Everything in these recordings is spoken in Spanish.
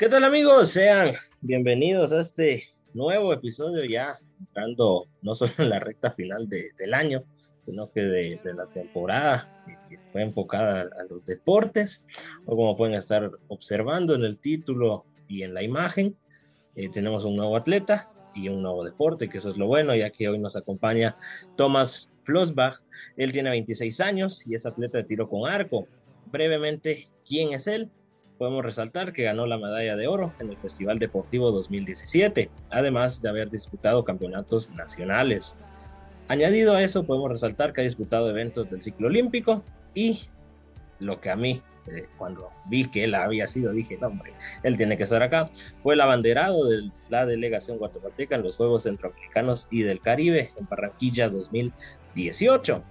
¿Qué tal amigos? Sean bienvenidos a este nuevo episodio ya entrando no solo en la recta final del año, sino que de, la temporada que fue enfocada a, los deportes, o como pueden estar observando en el título y en la imagen, eh, tenemos un nuevo atleta y un nuevo deporte, que eso es lo bueno, ya que hoy nos acompaña Thomas Flossbach. Él tiene 26 años y es atleta de tiro con arco. Brevemente, ¿quién es él? Podemos resaltar que ganó la medalla de oro en el Festival Deportivo 2017, además de haber disputado campeonatos nacionales. Añadido a eso, podemos resaltar que ha disputado eventos del ciclo olímpico y lo que a mí, eh, cuando vi que él había sido, dije, no, hombre, él tiene que estar acá, fue el abanderado de la delegación guatemalteca en los Juegos Centroamericanos y del Caribe en Barranquilla 2018.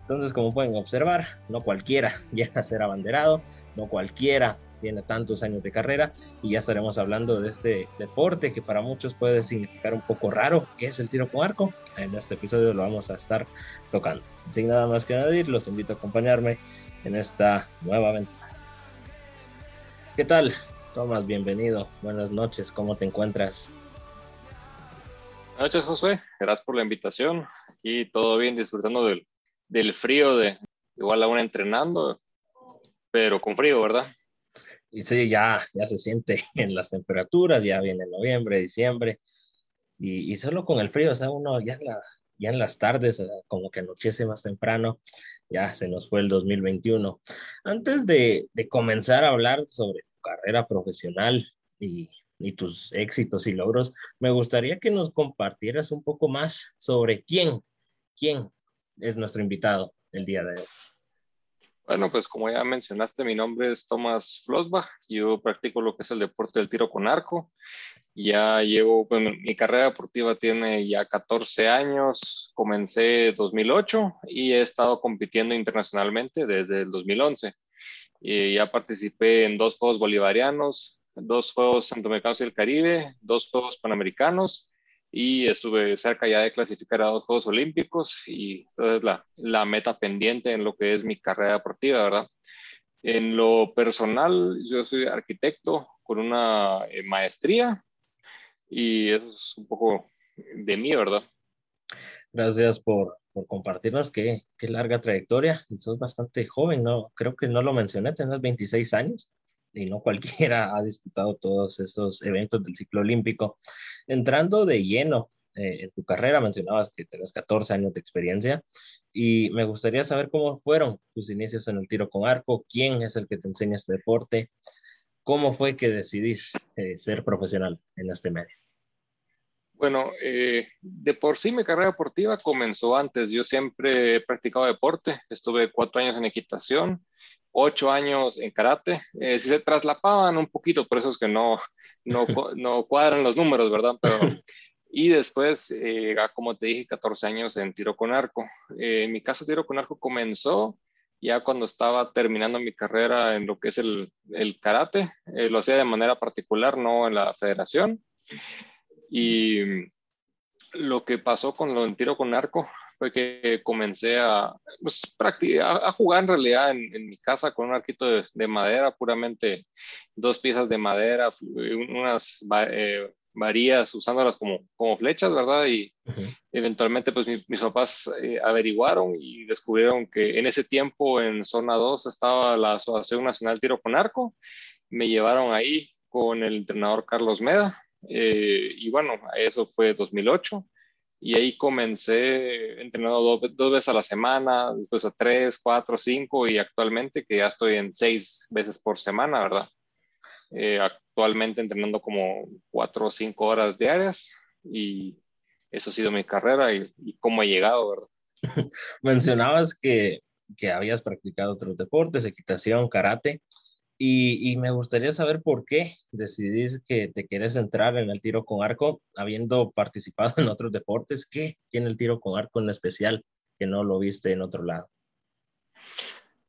Entonces, como pueden observar, no cualquiera llega a ser abanderado, no cualquiera tiene tantos años de carrera y ya estaremos hablando de este deporte que para muchos puede significar un poco raro, que es el tiro con arco. En este episodio lo vamos a estar tocando. Sin nada más que añadir, los invito a acompañarme en esta nueva aventura. ¿Qué tal? Tomás, bienvenido. Buenas noches, ¿cómo te encuentras? Buenas noches, José. Gracias por la invitación. Y todo bien, disfrutando del, del frío, de igual aún entrenando, pero con frío, ¿verdad? Y sí, ya, ya se siente en las temperaturas, ya viene noviembre, diciembre, y, y, solo con el frío, o sea, uno ya, la, ya en las tardes, como que anochece más temprano, ya se nos fue el 2021. Antes de, de comenzar a hablar sobre tu carrera profesional y, y tus éxitos y logros, me gustaría que nos compartieras un poco más sobre quién, quién es nuestro invitado el día de hoy. Bueno, pues como ya mencionaste, mi nombre es Tomás Flossbach. Yo practico lo que es el deporte del tiro con arco. Ya llevo, bueno, mi carrera deportiva tiene ya 14 años. Comencé en 2008 y he estado compitiendo internacionalmente desde el 2011. Y ya participé en dos Juegos Bolivarianos, dos Juegos Centroamericanos y el Caribe, dos Juegos Panamericanos y estuve cerca ya de clasificar a dos Juegos Olímpicos y entonces la, la meta pendiente en lo que es mi carrera deportiva, ¿verdad? En lo personal, yo soy arquitecto con una eh, maestría y eso es un poco de mí, ¿verdad? Gracias por, por compartirnos qué, qué larga trayectoria y sos bastante joven, ¿no? Creo que no lo mencioné, tenés 26 años y no cualquiera ha disputado todos esos eventos del ciclo olímpico. Entrando de lleno eh, en tu carrera, mencionabas que tenés 14 años de experiencia y me gustaría saber cómo fueron tus inicios en el tiro con arco, quién es el que te enseña este deporte, cómo fue que decidís eh, ser profesional en este medio. Bueno, eh, de por sí mi carrera deportiva comenzó antes. Yo siempre he practicado deporte. Estuve cuatro años en equitación, ocho años en karate. Eh, si se traslapaban un poquito, por eso es que no, no, no cuadran los números, ¿verdad? Pero, y después, eh, como te dije, 14 años en tiro con arco. Eh, en mi caso, tiro con arco comenzó ya cuando estaba terminando mi carrera en lo que es el, el karate. lo hacía de manera particular, no en la federación. Y lo que pasó con lo en tiro con arco fue que comencé a, pues, a jugar en realidad en, mi casa con un arquito de, madera, puramente dos piezas de madera, unas eh, varillas usándolas como, como flechas, ¿verdad? Y eventualmente pues mis papás eh, averiguaron y descubrieron que en ese tiempo en zona 2 estaba la Asociación Nacional Tiro con Arco. Me llevaron ahí con el entrenador Carlos Meda. Eh, y bueno, eso fue 2008 y ahí comencé entrenando dos, veces a la semana, después a tres, cuatro, cinco y actualmente que ya estoy en seis veces por semana, ¿verdad? Eh, actualmente entrenando como cuatro o cinco horas diarias y eso ha sido mi carrera y, y cómo he llegado, ¿verdad? Mencionabas que, que habías practicado otros deportes, equitación, karate. Y, me gustaría saber por qué decidís que te quieres entrar en el tiro con arco, habiendo participado en otros deportes. ¿Qué tiene el tiro con arco en especial que no lo viste en otro lado?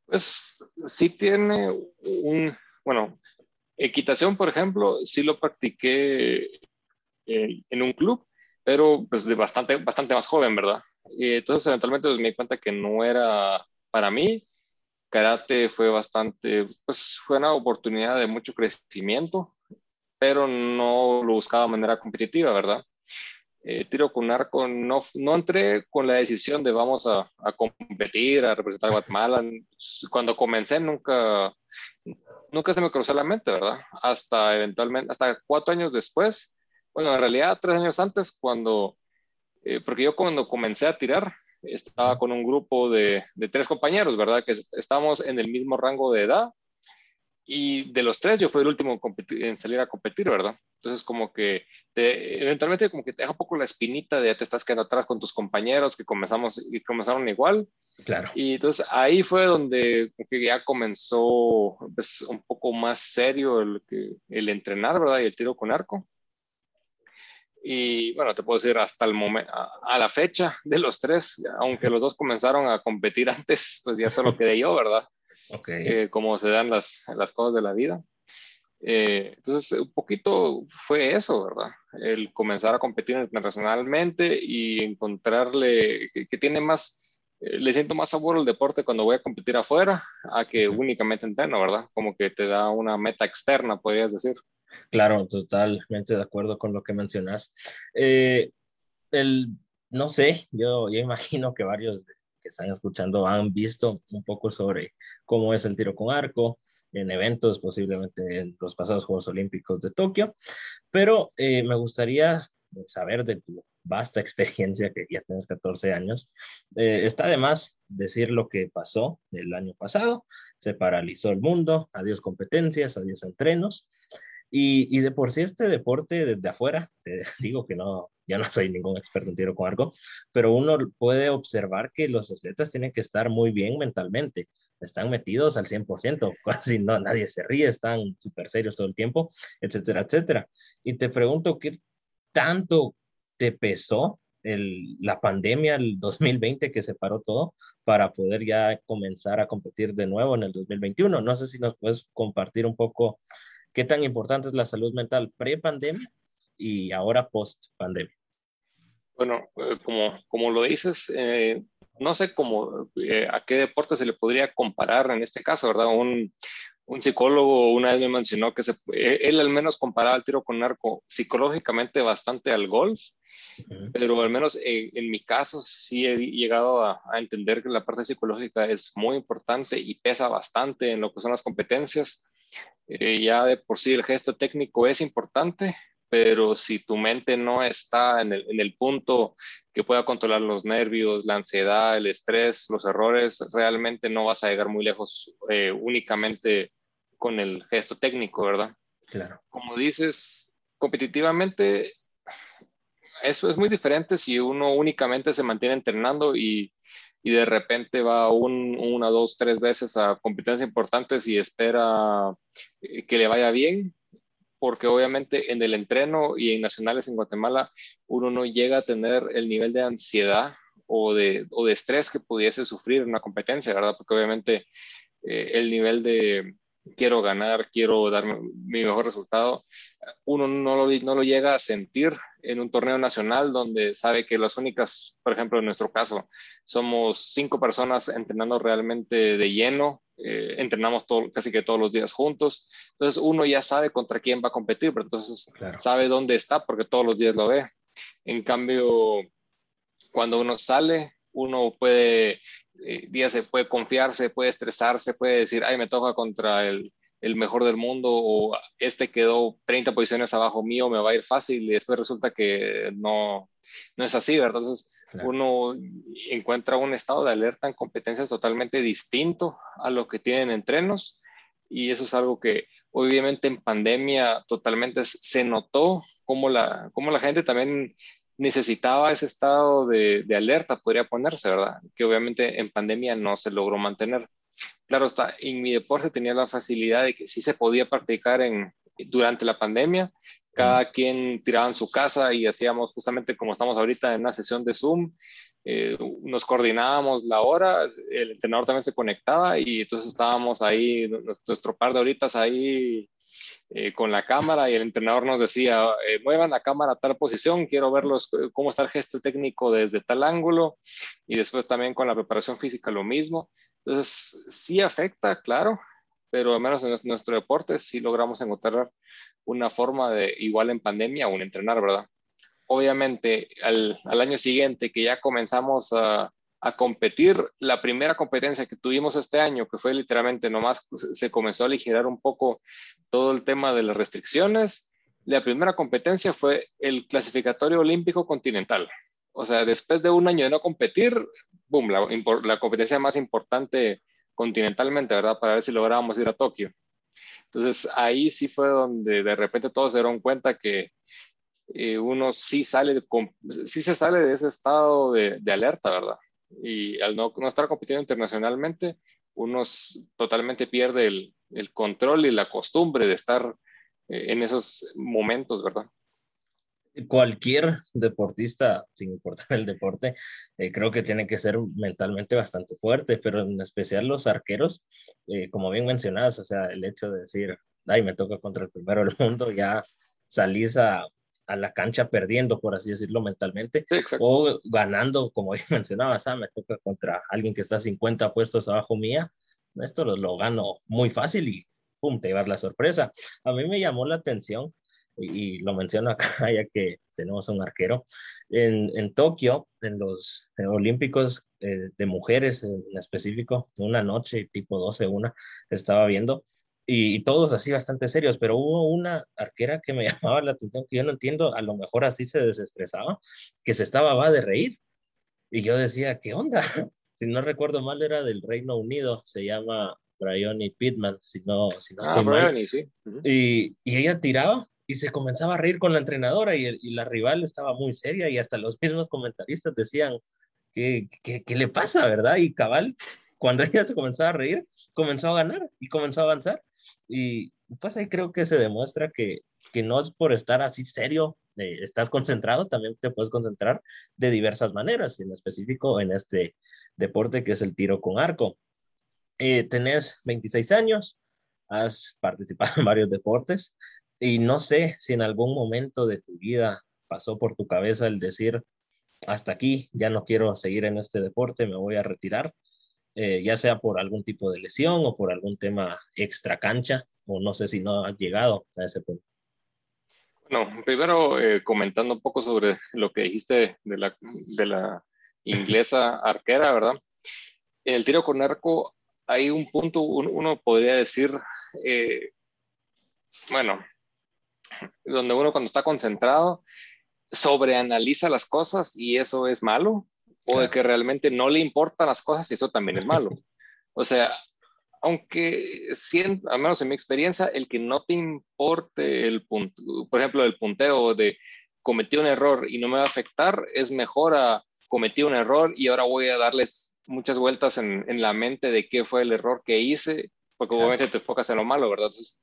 Pues sí tiene un, bueno, equitación, por ejemplo, sí lo practiqué eh, en un club, pero pues de bastante, bastante más joven, ¿verdad? Y entonces eventualmente pues, me di cuenta que no era para mí karate fue bastante, pues fue una oportunidad de mucho crecimiento pero no lo buscaba de manera competitiva, ¿verdad? Eh, tiro con arco, no, no entré con la decisión de vamos a, a, competir, a representar a Guatemala. Cuando comencé nunca, nunca se me cruzó la mente, ¿verdad? Hasta eventualmente, hasta cuatro años después, bueno, en realidad tres años antes, cuando, eh, porque yo cuando comencé a tirar, estaba con un grupo de, de tres compañeros, ¿verdad? Que estábamos en el mismo rango de edad y de los tres yo fui el último en salir a competir, ¿verdad? Entonces como que te, eventualmente como que te deja un poco la espinita de ya te estás quedando atrás con tus compañeros que comenzamos y comenzaron igual. Claro. Y entonces ahí fue donde ya comenzó pues, un poco más serio el, el entrenar, ¿verdad? Y el tiro con arco. Y bueno, te puedo decir hasta el momento, a, la fecha de los tres, aunque los dos comenzaron a competir antes, pues ya solo quedé yo, ¿verdad? Okay. Eh, cómo se dan las, las, cosas de la vida. Eh, entonces, un poquito fue eso, ¿verdad? El comenzar a competir internacionalmente y encontrarle que, que tiene más, eh, le siento más sabor al deporte cuando voy a competir afuera a que únicamente entreno, ¿verdad? Como que te da una meta externa, podrías decir. Claro, totalmente de acuerdo con lo que mencionas. Eh, el, no sé, yo, yo imagino que varios de, están escuchando han visto un poco sobre cómo es el tiro con arco en eventos, posiblemente en los pasados Juegos Olímpicos de Tokio, pero eh, me gustaría saber de tu vasta experiencia, que ya tienes 14 años. Eh, está de más decir lo que pasó el año pasado, se paralizó el mundo, adiós competencias, adiós entrenos. Y, y, de por sí este deporte desde afuera, te digo que no, ya no soy ningún experto en tiro con arco, pero uno puede observar que los atletas tienen que estar muy bien mentalmente, están metidos al 100%, casi no, nadie se ríe, están súper serios todo el tiempo, etcétera, etcétera. Y te pregunto, ¿qué tanto te pesó la pandemia, el 2020 que se paró todo para poder ya comenzar a competir de nuevo en el 2021? No sé si nos puedes compartir un poco qué tan importante es la salud mental pre-pandemia y ahora post-pandemia. Bueno, eh, como, como lo dices, eh, no sé cómo, eh, a qué deporte se le podría comparar en este caso, ¿verdad? Un, un psicólogo una vez me mencionó que se, él al menos comparaba el tiro con arco psicológicamente bastante al golf, pero al menos en, mi caso sí he llegado a, a, entender que la parte psicológica es muy importante y pesa bastante en lo que son las competencias. ya de por sí el gesto técnico es importante, pero si tu mente no está en el, punto que pueda controlar los nervios, la ansiedad, el estrés, los errores, realmente no vas a llegar muy lejos eh, únicamente con el gesto técnico, ¿verdad? Claro. Como dices, competitivamente, eso es muy diferente si uno únicamente se mantiene entrenando y, y de repente va un, una, dos, tres veces a competencias importantes y espera eh, que le vaya bien porque obviamente en el entreno y en nacionales en Guatemala uno no llega a tener el nivel de ansiedad o de, o de estrés que pudiese sufrir en una competencia, ¿verdad? Porque obviamente eh, el nivel de quiero ganar, quiero dar mi mejor resultado, uno no lo, no lo llega a sentir en un torneo nacional donde sabe que las únicas, por ejemplo, en nuestro caso, somos cinco personas entrenando realmente de lleno eh, entrenamos todo, casi que todos los días juntos. Entonces uno ya sabe contra quién va a competir, pero entonces sabe dónde está porque todos los días lo ve. En cambio, cuando uno sale, uno puede, eh, día se puede confiarse, puede estresarse, puede decir, ay, me toca contra el, el mejor del mundo o este quedó 30 posiciones abajo mío, me va a ir fácil y después resulta que no, no es así, ¿verdad? Entonces, uno encuentra un estado de alerta en competencias totalmente distinto a lo que tienen entrenos y eso es algo que obviamente en pandemia totalmente se notó como la, como la gente también necesitaba ese estado de, de, alerta, podría ponerse, ¿verdad? Que obviamente en pandemia no se logró mantener. Claro está, en mi deporte tenía la facilidad de que sí se podía practicar en, durante la pandemia, cada quien tiraba en su casa y hacíamos justamente como estamos ahorita en una sesión de Zoom, eh, nos coordinábamos la hora, el entrenador también se conectaba y entonces estábamos ahí, nuestro par de horitas ahí eh, con la cámara y el entrenador nos decía, eh, muevan la cámara a tal posición, quiero verlos cómo está el gesto técnico desde tal ángulo y después también con la preparación física lo mismo. Entonces, sí afecta, claro, pero al menos en nuestro deporte sí logramos encontrar una forma de, igual en pandemia, aún entrenar, ¿verdad? Obviamente, al, al año siguiente que ya comenzamos a, a competir. La primera competencia que tuvimos este año, que fue literalmente nomás se comenzó a aligerar un poco todo el tema de las restricciones. La primera competencia fue el clasificatorio olímpico continental. O sea, después de un año de no competir, boom, la, la competencia más importante continentalmente, ¿verdad? Para ver si lográbamos ir a Tokio. Entonces ahí sí fue donde de repente todos se dieron cuenta que eh, uno sí sale, sí se sale de ese estado de, de alerta, ¿verdad? Y al no, no estar compitiendo internacionalmente, uno totalmente pierde el, el, control y la costumbre de estar eh, en esos momentos, ¿verdad? Cualquier deportista, sin importar el deporte, eh, creo que tiene que ser mentalmente bastante fuerte, pero en especial los arqueros, eh, como bien mencionadas, o sea, el hecho de decir, ay, me toca contra el primero del mundo, ya salís a, a la cancha perdiendo, por así decirlo, mentalmente, o ganando, como ya mencionabas, ah, me toca contra alguien que está 50 puestos abajo mía, esto lo, gano muy fácil y pum, te la sorpresa. A mí me llamó la atención, y, lo menciono acá ya que tenemos un arquero, en, en Tokio, en los Olímpicos eh, de mujeres en específico, una noche, tipo 12, una, estaba viendo, y, todos así bastante serios, pero hubo una arquera que me llamaba la atención que yo no entiendo, a lo mejor así se desestresaba, que se estaba va de reír. Y yo decía, ¿qué onda? Si no recuerdo mal, era del Reino Unido, se llama Bryony Pittman, si no, si no ah, estoy mal. Sí. y, y, ella tiraba y se comenzaba a reír con la entrenadora y, y, la rival estaba muy seria y hasta los mismos comentaristas decían, ¿qué, qué, qué le pasa, verdad? Y cabal, cuando ella se comenzaba a reír, comenzó a ganar y comenzó a avanzar. Y pues ahí creo que se demuestra que, que no es por estar así serio, eh, estás concentrado, también te puedes concentrar de diversas maneras, en específico en este deporte que es el tiro con arco. Eh, tenés 26 años, has participado en varios deportes y no sé si en algún momento de tu vida pasó por tu cabeza el decir, hasta aquí, ya no quiero seguir en este deporte, me voy a retirar. Eh, ya sea por algún tipo de lesión o por algún tema extra cancha, o no sé si no has llegado a ese punto. Bueno, primero eh, comentando un poco sobre lo que dijiste de la, de la inglesa arquera, ¿verdad? En el tiro con arco hay un punto, uno podría decir, eh, bueno, donde uno cuando está concentrado sobreanaliza las cosas y eso es malo, o de que realmente no le importan las cosas y eso también es malo. O sea, aunque siento, al menos en mi experiencia, el que no te importe el punto, por ejemplo, el punteo de cometí un error y no me va a afectar, es mejor a cometí un error y ahora voy a darles muchas vueltas en, en la mente de qué fue el error que hice, porque obviamente te enfocas en lo malo, ¿verdad? Entonces,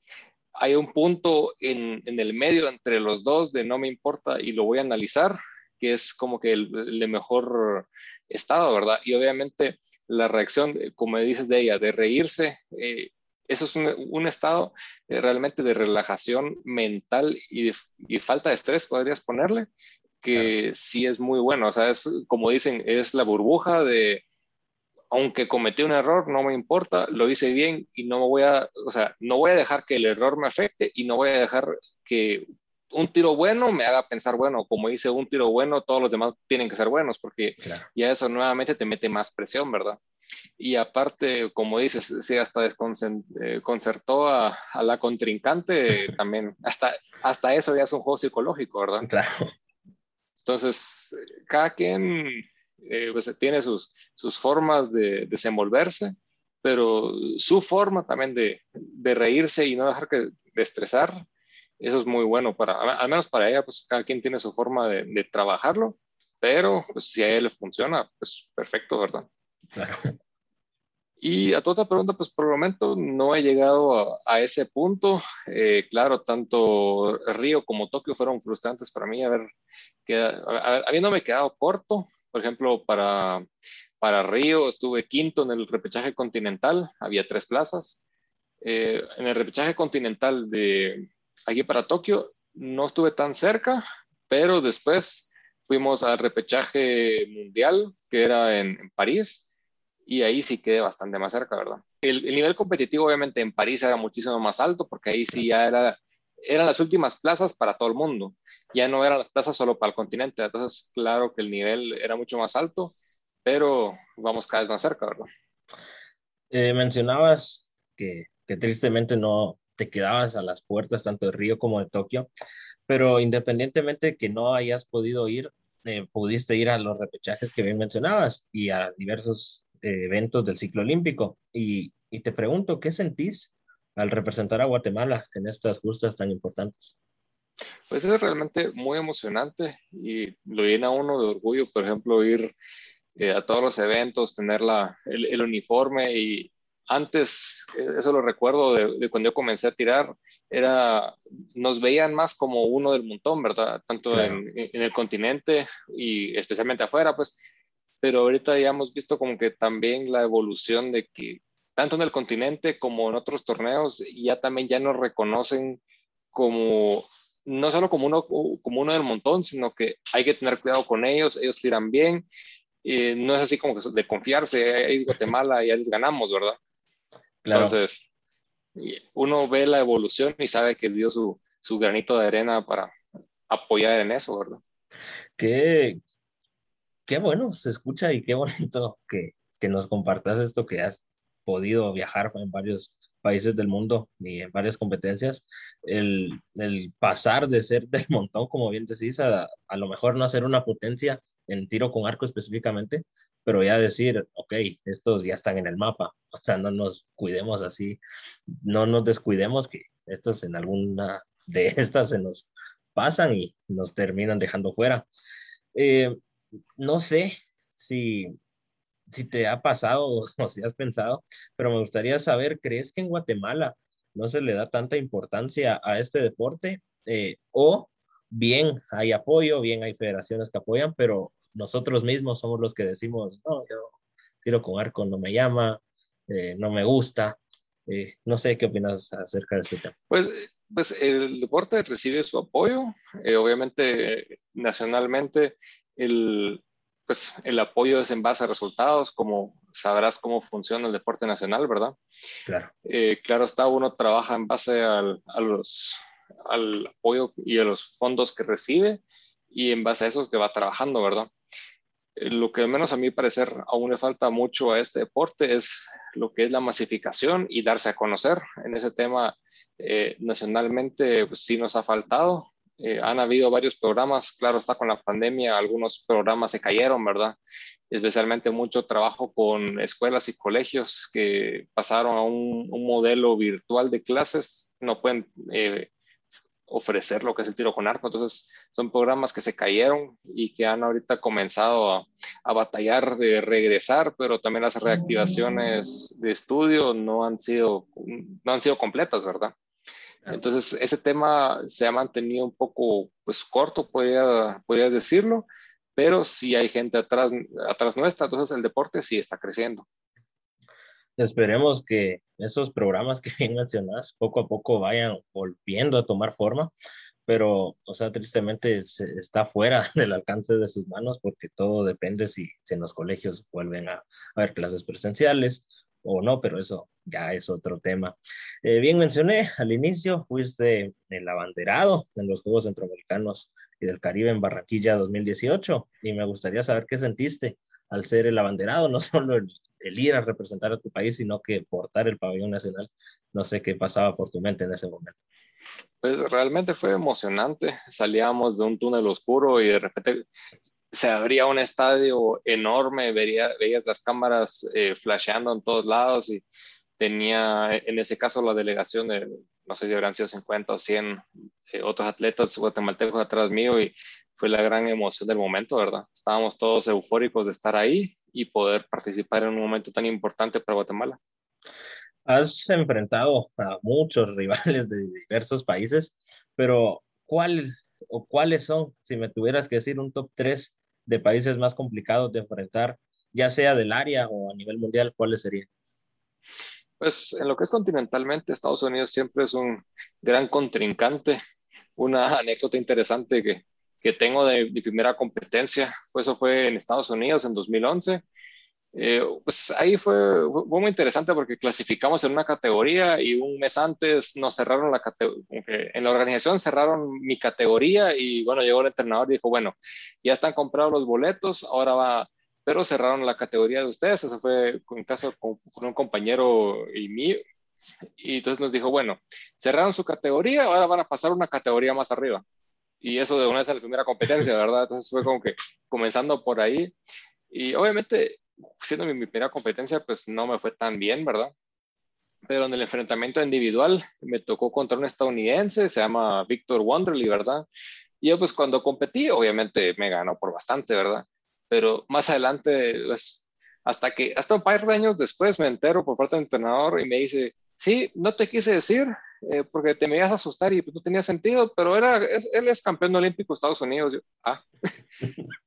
hay un punto en, en, el medio entre los dos de no me importa y lo voy a analizar que es como que el, de mejor estado, ¿verdad? Y obviamente la reacción, eh, como dices de ella, de reírse, eh, eso es un, estado eh, realmente de relajación mental y, falta de estrés, podrías ponerle, que sí es muy bueno. O sea, es como dicen, es la burbuja de, aunque cometí un error, no me importa, lo hice bien y no me voy a, o sea, no voy a dejar que el error me afecte y no voy a dejar que un tiro bueno me haga pensar, bueno, como dice un tiro bueno, todos los demás tienen que ser buenos, porque ya eso nuevamente te mete más presión, ¿verdad? Y aparte, como dices, si hasta desconcertó eh, a, la contrincante, también, hasta, hasta eso ya es un juego psicológico, ¿verdad? Claro. Entonces, cada quien eh, pues, tiene sus, sus formas de desenvolverse, pero su forma también de, de reírse y no dejar que de estresar eso es muy bueno para, al menos para ella, pues cada quien tiene su forma de, trabajarlo, pero pues si a ella le funciona, pues perfecto, ¿verdad? Claro. Y a tu otra pregunta, pues por el momento no he llegado a, ese punto. Eh, claro, tanto Río como Tokio fueron frustrantes para mí, haber habiéndome quedado corto, por ejemplo, para, para Río estuve quinto en el repechaje continental, había tres plazas. Eh, en el repechaje continental de, aquí para Tokio no estuve tan cerca, pero después fuimos al repechaje mundial, que era en, París, y ahí sí quedé bastante más cerca, ¿verdad? El, nivel competitivo obviamente en París era muchísimo más alto, porque ahí sí ya era eran las últimas plazas para todo el mundo, ya no eran las plazas solo para el continente, entonces claro que el nivel era mucho más alto, pero vamos cada vez más cerca, ¿verdad? Eh, mencionabas que, que tristemente no te quedabas a las puertas tanto de Río como de Tokio, pero independientemente de que no hayas podido ir, eh, pudiste ir a los repechajes que bien mencionabas y a diversos eh, eventos del ciclo olímpico. Y, te pregunto, ¿qué sentís al representar a Guatemala en estas justas tan importantes? Pues es realmente muy emocionante y lo llena uno de orgullo, por ejemplo, ir eh, a todos los eventos, tener la, el uniforme y, antes, eso lo recuerdo de, cuando yo comencé a tirar, era, nos veían más como uno del montón, ¿verdad? Tanto en, el continente y especialmente afuera, pues, pero ahorita ya hemos visto como que también la evolución de que tanto en el continente como en otros torneos ya también ya nos reconocen como no solo como uno, como uno del montón, sino que hay que tener cuidado con ellos, ellos tiran bien, eh, no es así como que de confiarse, es Guatemala y ya les ganamos, ¿verdad? Entonces, uno ve la evolución y sabe que dio su, su granito de arena para apoyar en eso, ¿verdad? Qué, qué bueno se escucha y qué bonito que, que nos compartas esto que has podido viajar en varios países del mundo y en varias competencias, el, el pasar de ser del montón, como bien decís, a, a lo mejor no ser una potencia en tiro con arco específicamente, pero ya decir, ok, estos ya están en el mapa, o sea, no nos cuidemos así, no nos descuidemos que estos en alguna de estas se nos pasan y nos terminan dejando fuera. Eh, no sé si, si te ha pasado o si has pensado, pero me gustaría saber, ¿crees que en Guatemala no se le da tanta importancia a este deporte? Eh, o bien hay apoyo, bien hay federaciones que apoyan, pero nosotros mismos somos los que decimos, no, yo tiro con arco, no me llama, eh, no me gusta. Eh, no sé qué opinas acerca de este tema. Pues, pues el deporte recibe su apoyo, eh, obviamente nacionalmente el, pues, el apoyo es en base a resultados, como sabrás cómo funciona el deporte nacional, ¿verdad? Claro. claro está, uno trabaja en base al, a los, al apoyo y a los fondos que recibe y en base a eso es que va trabajando, ¿verdad? Eh, lo que al menos a mi parecer aún le falta mucho a este deporte es lo que es la masificación y darse a conocer. En ese tema eh, nacionalmente pues, sí nos ha faltado. Eh, han habido varios programas, claro está con la pandemia, algunos programas se cayeron, ¿verdad? Especialmente mucho trabajo con escuelas y colegios que pasaron a un, un modelo virtual de clases, no pueden ofrecer lo que es el tiro con arco. Entonces, son programas que se cayeron y que han ahorita comenzado a, a, batallar de regresar, pero también las reactivaciones de estudio no han sido, no han sido completas, ¿verdad? Entonces, ese tema se ha mantenido un poco, pues, corto, podría, podrías decirlo, pero si hay gente atrás, atrás nuestra, entonces el deporte sí está creciendo. Esperemos que esos programas que bien mencionas poco a poco vayan volviendo a tomar forma, pero, o sea, tristemente está fuera del alcance de sus manos porque todo depende si, si en los colegios vuelven a, haber clases presenciales o no, pero eso ya es otro tema. Eh, bien mencioné al inicio, fuiste el abanderado en los Juegos Centroamericanos y del Caribe en Barranquilla 2018 y me gustaría saber qué sentiste al ser el abanderado, no solo el, el ir a representar a tu país, sino que portar el pabellón nacional. No sé qué pasaba por tu mente en ese momento. Pues realmente fue emocionante. Salíamos de un túnel oscuro y de repente se abría un estadio enorme, vería, veías las cámaras eh, flasheando en todos lados y tenía en ese caso la delegación de, no sé si habrán sido 50 o 100 eh, otros atletas guatemaltecos atrás mío y fue la gran emoción del momento, ¿verdad? Estábamos todos eufóricos de estar ahí y poder participar en un momento tan importante para Guatemala. Has enfrentado a muchos rivales de diversos países, pero ¿cuál o cuáles son, si me tuvieras que decir un top 3 de países más complicados de enfrentar, ya sea del área o a nivel mundial, cuáles serían? Pues en lo que es continentalmente, Estados Unidos siempre es un gran contrincante. Una anécdota interesante que que tengo de mi primera competencia. Pues eso fue en Estados Unidos en 2011. Eh, pues ahí fue, fue, muy interesante porque clasificamos en una categoría y un mes antes nos cerraron la categoría, en la organización cerraron mi categoría y bueno, llegó el entrenador y dijo, bueno, ya están comprados los boletos, ahora va, pero cerraron la categoría de ustedes, eso fue un caso con, con un compañero y mío, y entonces nos dijo, bueno, cerraron su categoría, ahora van a pasar una categoría más arriba. Y eso de una vez a la primera competencia, ¿verdad? Entonces fue como que comenzando por ahí. Y obviamente, siendo mi, primera competencia, pues no me fue tan bien, ¿verdad? Pero en el enfrentamiento individual me tocó contra un estadounidense, se llama Victor Wonderly, ¿verdad? Y yo pues cuando competí, obviamente me ganó por bastante, ¿verdad? Pero más adelante, pues, hasta que, hasta un par de años después me entero por parte del entrenador y me dice, Sí, no te quise decir eh, porque te me ibas a asustar y no tenía sentido, pero era, él es campeón olímpico de Estados Unidos. ah.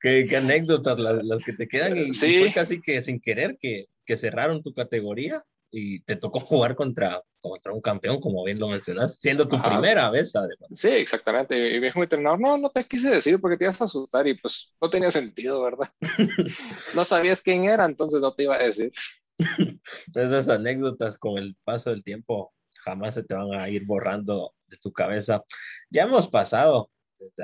qué, anécdotas las, que te quedan y, fue casi que sin querer que, que, cerraron tu categoría y te tocó jugar contra, contra un campeón, como bien lo mencionas, siendo tu primera vez además. Sí, exactamente. Y me dijo mi entrenador, no, no te quise decir porque te ibas a asustar y pues no tenía sentido, ¿verdad? no sabías quién era, entonces no te iba a decir. Esas anécdotas con el paso del tiempo jamás se te van a ir borrando de tu cabeza. Ya hemos pasado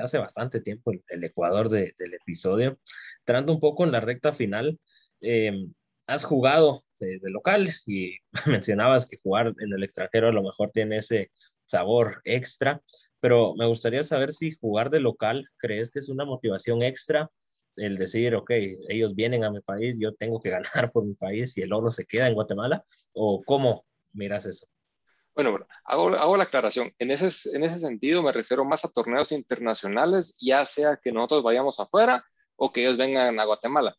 hace bastante tiempo el, Ecuador del episodio. Entrando un poco en la recta final, em, has jugado de, local y mencionabas que jugar en el extranjero a lo mejor tiene ese sabor extra, pero me gustaría saber si jugar de local crees que es una motivación extra el decir, ok, ellos vienen a mi país, yo tengo que ganar por mi país y el oro se queda en Guatemala? ¿O cómo miras eso? Bueno, hago, hago, la aclaración. En ese, en ese sentido me refiero más a torneos internacionales, ya sea que nosotros vayamos afuera o que ellos vengan a Guatemala.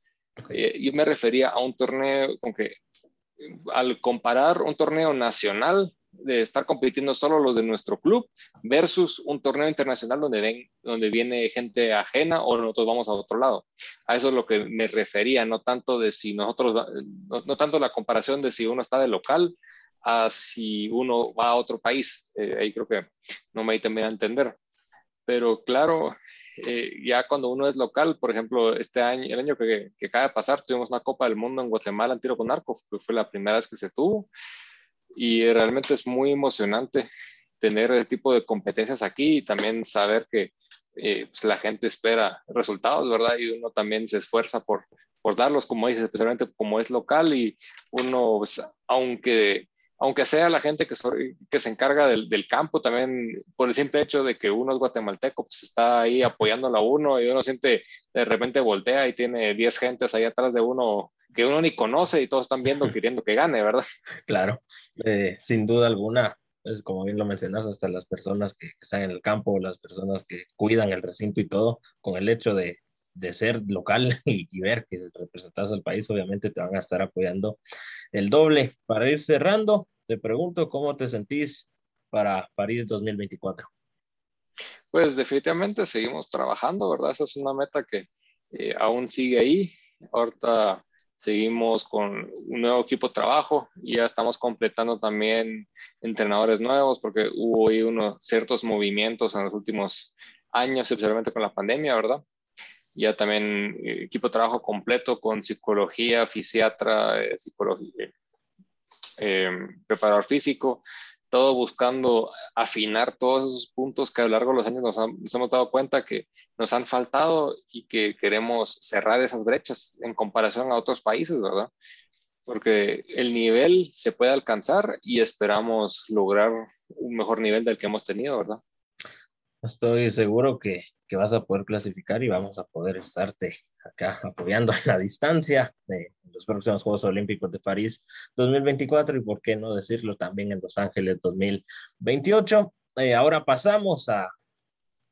Eh, yo me refería a un torneo con que al comparar un torneo nacional de estar compitiendo solo los de nuestro club versus un torneo internacional donde, ven, donde viene gente ajena o nosotros vamos a otro lado. A eso es lo que me refería, no tanto de si nosotros, no, tanto la comparación de si uno está de local a si uno va a otro país. Eh, ahí creo que no me también a entender. Pero claro, eh, ya cuando uno es local, por ejemplo, este año, el año que, que acaba de pasar, tuvimos una Copa del Mundo en Guatemala en tiro con arco, que fue la primera vez que se tuvo y realmente es muy emocionante tener ese tipo de competencias aquí y también saber que eh, pues, la gente espera resultados, ¿verdad? Y uno también se esfuerza por, por darlos, como dices, especialmente como es local y uno, pues, aunque, aunque sea la gente que, que se encarga del, del, campo, también por el simple hecho de que uno es guatemalteco, pues está ahí apoyándolo a uno y uno siente, de repente voltea y tiene 10 gentes ahí atrás de uno que uno ni conoce y todos están viendo queriendo que gane, ¿verdad? Claro, eh, sin duda alguna, es como bien lo mencionas, hasta las personas que, están en el campo, las personas que cuidan el recinto y todo, con el hecho de, de ser local y, ver que representas al país, obviamente te van a estar apoyando el doble. Para ir cerrando, te pregunto cómo te sentís para París 2024. Pues definitivamente seguimos trabajando, ¿verdad? Esa es una meta que eh, aún sigue ahí. Ahorita seguimos con un nuevo equipo de trabajo y ya estamos completando también entrenadores nuevos porque hubo ahí unos ciertos movimientos en los últimos años, especialmente con la pandemia, ¿verdad? Ya también eh, equipo de trabajo completo con psicología, fisiatra, eh, psicología, eh, preparador físico, todo buscando afinar todos esos puntos que a lo largo de los años nos, hemos dado cuenta que nos han faltado y que queremos cerrar esas brechas en comparación a otros países, ¿verdad? Porque el nivel se puede alcanzar y esperamos lograr un mejor nivel del que hemos tenido, ¿verdad? Estoy seguro que, que vas a poder clasificar y vamos a poder estarte acá apoyando a la distancia de los próximos Juegos Olímpicos de París 2024 y por qué no decirlo también en Los Ángeles 2028. Eh, ahora pasamos a,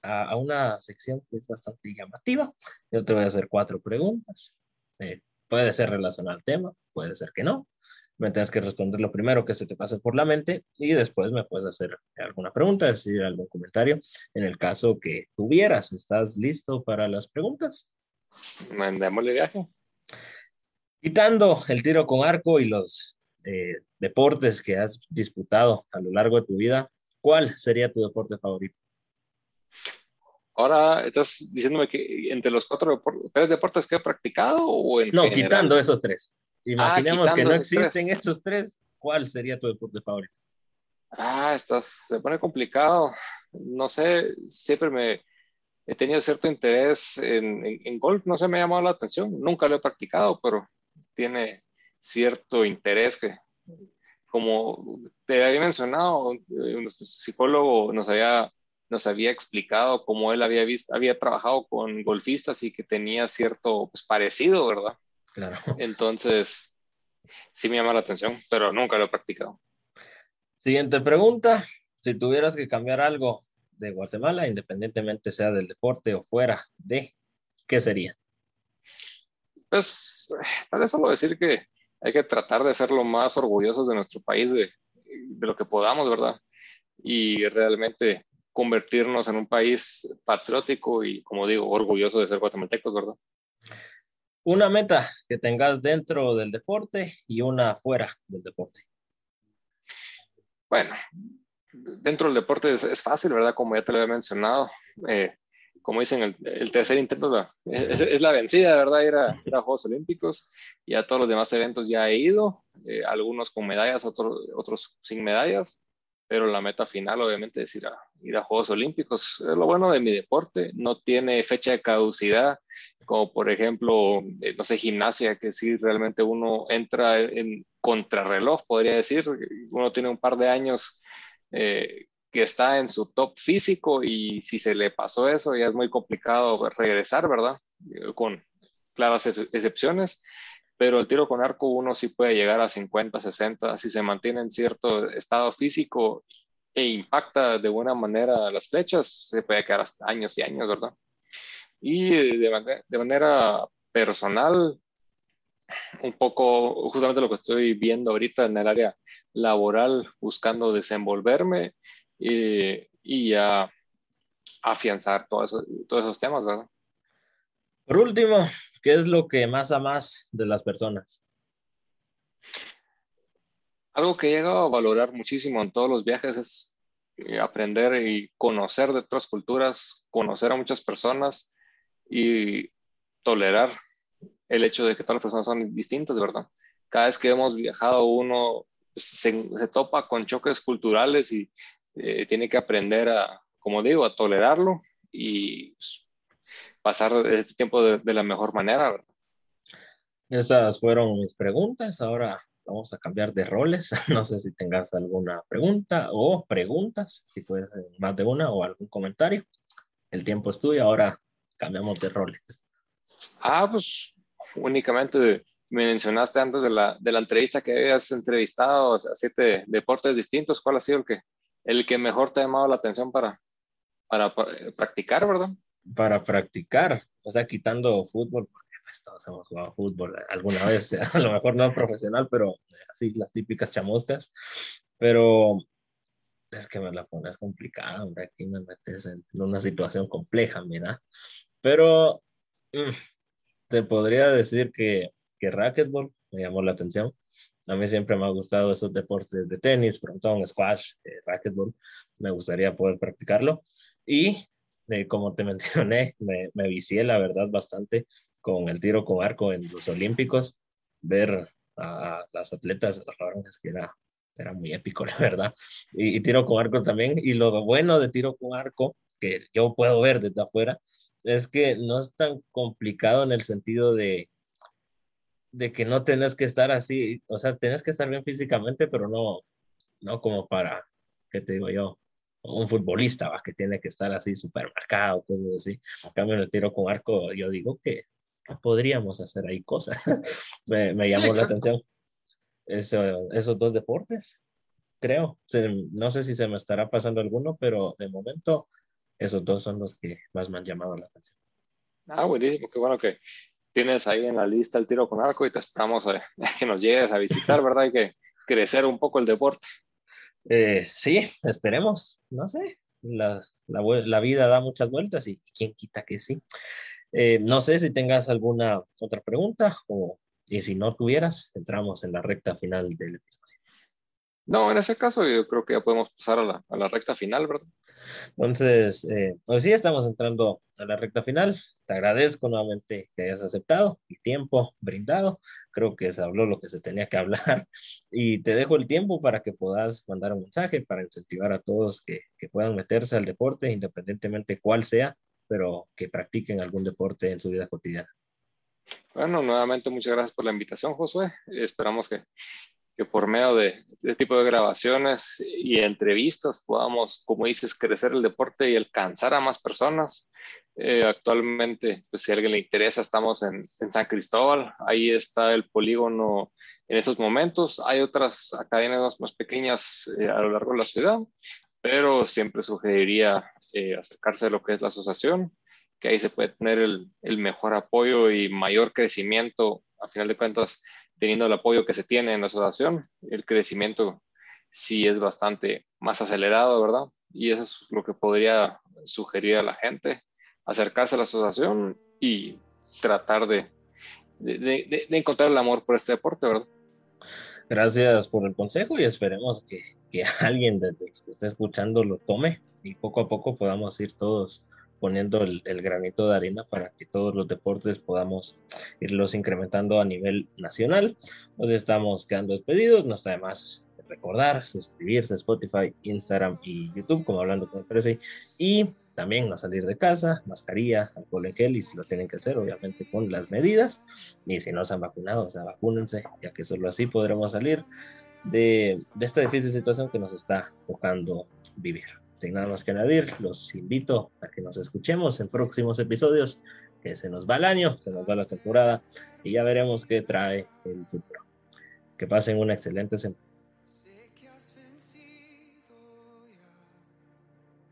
a, una sección que es bastante llamativa. Yo te voy a hacer cuatro preguntas. Eh, puede ser relacionado al tema, puede ser que no. Me tienes que responder lo primero que se te pase por la mente y después me puedes hacer alguna pregunta, decir algún comentario en el caso que tuvieras. ¿Estás listo para las preguntas? Mandémosle viaje. Quitando el tiro con arco y los eh, deportes que has disputado a lo largo de tu vida, ¿cuál sería tu deporte favorito? Ahora estás diciéndome que entre los cuatro tres deportes que he practicado o en No, quitando esos tres. Imaginemos que no existen esos tres. ¿Cuál sería tu deporte favorito? Ah, estás, se pone complicado. No sé, siempre me he tenido cierto interés en, en, golf, no se me ha llamado la atención, nunca lo he practicado, pero tiene cierto interés que, como te había mencionado, eh, nuestro psicólogo nos había, nos había explicado cómo él había, visto, había trabajado con golfistas y que tenía cierto pues, parecido, ¿verdad? Claro. Entonces, sí me llama la atención, pero nunca lo he practicado. Siguiente pregunta. Si tuvieras que cambiar algo de Guatemala, independientemente sea del deporte o fuera de, ¿qué sería? Pues tal vez solo decir que hay que tratar de ser lo más orgullosos de nuestro país, de, de lo que podamos, ¿verdad? Y realmente convertirnos en un país patriótico y, como digo, orgulloso de ser guatemaltecos, ¿verdad? Una meta que tengas dentro del deporte y una fuera del deporte. Bueno, dentro del deporte es, fácil, ¿verdad? Como ya te lo había mencionado. Eh, como dicen, el, tercer intento es, la vencida, ¿verdad? Ir a, ir a, Juegos Olímpicos y a todos los demás eventos ya he ido, eh, algunos con medallas, otros, otros sin medallas, pero la meta final obviamente es ir a, ir a Juegos Olímpicos. Es lo bueno de mi deporte, no tiene fecha de caducidad, como por ejemplo, eh, no sé, gimnasia, que si realmente uno entra en contrarreloj, podría decir, uno tiene un par de años eh, que está en su top físico y si se le pasó eso ya es muy complicado regresar, ¿verdad? Eh, con claras excepciones, pero el tiro con arco uno sí puede llegar a 50, 60 si se mantiene en cierto estado físico e impacta de buena manera las flechas, se puede quedar hasta años y años, ¿verdad? Y de, de manera personal, un poco justamente lo que estoy viendo ahorita en el área laboral, buscando desenvolverme eh, y a afianzar todos esos temas, ¿verdad? Por último, ¿qué es lo que más amas de las personas? Algo que he llegado a valorar muchísimo en todos los viajes es eh, aprender y conocer de otras culturas, conocer a muchas personas y tolerar el hecho de que todas las personas son distintas, ¿verdad? Cada vez que hemos viajado uno se, se topa con choques culturales y eh, tiene que aprender a, como digo, a tolerarlo y pues, pasar este tiempo de, la mejor manera. ¿verdad? Esas fueron mis preguntas. Ahora vamos a cambiar de roles. No sé si tengas alguna pregunta o preguntas, si puedes más de una o algún comentario. El tiempo es tuyo. Ahora cambiamos de roles. Ah, pues únicamente me mencionaste antes de la, de la entrevista que habías entrevistado a siete deportes distintos. ¿Cuál ha sido el que, el que mejor te ha llamado la atención para, para, practicar, verdad? Para practicar, o sea, quitando fútbol, porque pues, todos hemos jugado fútbol alguna vez, a lo mejor no profesional, pero así las típicas chamuscas. Pero es que me la pones complicada, hombre, aquí me metes en una situación compleja, mira. Pero mm, te podría decir que, que racquetball me llamó la atención. A mí siempre me ha gustado esos deportes de tenis, frontón, squash, eh, racquetball. Me gustaría poder practicarlo. Y eh, como te mencioné, me, me vicié, la verdad, bastante con el tiro con arco en los Olímpicos. Ver a, las atletas, las que era, era muy épico, la verdad. Y, y tiro con arco también. Y lo bueno de tiro con arco, que yo puedo ver desde afuera, es que no es tan complicado en el sentido de, de que no tenés que estar así, o sea, tenés que estar bien físicamente, pero no, no como para, ¿qué te digo yo? Un futbolista, ¿va? que tiene que estar así súper marcado, cosas así. A cambio, en el tiro con arco, yo digo que podríamos hacer ahí cosas. me, me, llamó la atención Eso, esos dos deportes, creo. no sé si se me estará pasando alguno, pero de momento esos dos son los que más me han llamado la atención. Ah, buenísimo, qué bueno que tienes ahí en la lista el tiro con arco y te esperamos a, que nos llegues a visitar, ¿verdad? Hay que crecer un poco el deporte. Eh, sí, esperemos, no sé, la, la, la, vida da muchas vueltas y quién quita que sí. Eh, no sé si tengas alguna otra pregunta o y si no tuvieras, entramos en la recta final del episodio. No, en ese caso yo creo que ya podemos pasar a la, a la recta final, ¿verdad? Entonces, eh, pues sí, estamos entrando a la recta final. Te agradezco nuevamente que hayas aceptado el tiempo brindado. Creo que se habló lo que se tenía que hablar y te dejo el tiempo para que puedas mandar un mensaje para incentivar a todos que, que puedan meterse al deporte, independientemente cuál sea, pero que practiquen algún deporte en su vida cotidiana. Bueno, nuevamente muchas gracias por la invitación, Josué. Esperamos que, que por medio de este tipo de grabaciones y entrevistas podamos, como dices, crecer el deporte y alcanzar a más personas. Eh, actualmente, pues si a alguien le interesa, estamos en, San Cristóbal, ahí está el polígono en estos momentos. Hay otras academias más pequeñas eh, a lo largo de la ciudad, pero siempre sugeriría eh, acercarse a lo que es la asociación, que ahí se puede tener el mejor apoyo y mayor crecimiento, a final de cuentas, teniendo el apoyo que se tiene en la asociación, el crecimiento sí es bastante más acelerado, ¿verdad? Y eso es lo que podría sugerir a la gente, acercarse a la asociación y tratar de, de, de, de encontrar el amor por este deporte, ¿verdad? Gracias por el consejo y esperemos que, que alguien desde que esté escuchando lo tome y poco a poco podamos ir todos poniendo el, el, granito de arena para que todos los deportes podamos irlos incrementando a nivel nacional. Nos estamos quedando despedidos, no está de más recordar, suscribirse a Spotify, Instagram y YouTube, como hablando con el y también no salir de casa, mascarilla, alcohol en gel y si lo tienen que hacer, obviamente con las medidas. Y si no se han vacunado, o sea, vacúnense, ya que solo así podremos salir de, de esta difícil situación que nos está tocando vivir sin nada más que añadir, los invito a que nos escuchemos en próximos episodios, que se nos va el año, se nos va la temporada y ya veremos qué trae el futuro. Que pasen una excelente semana.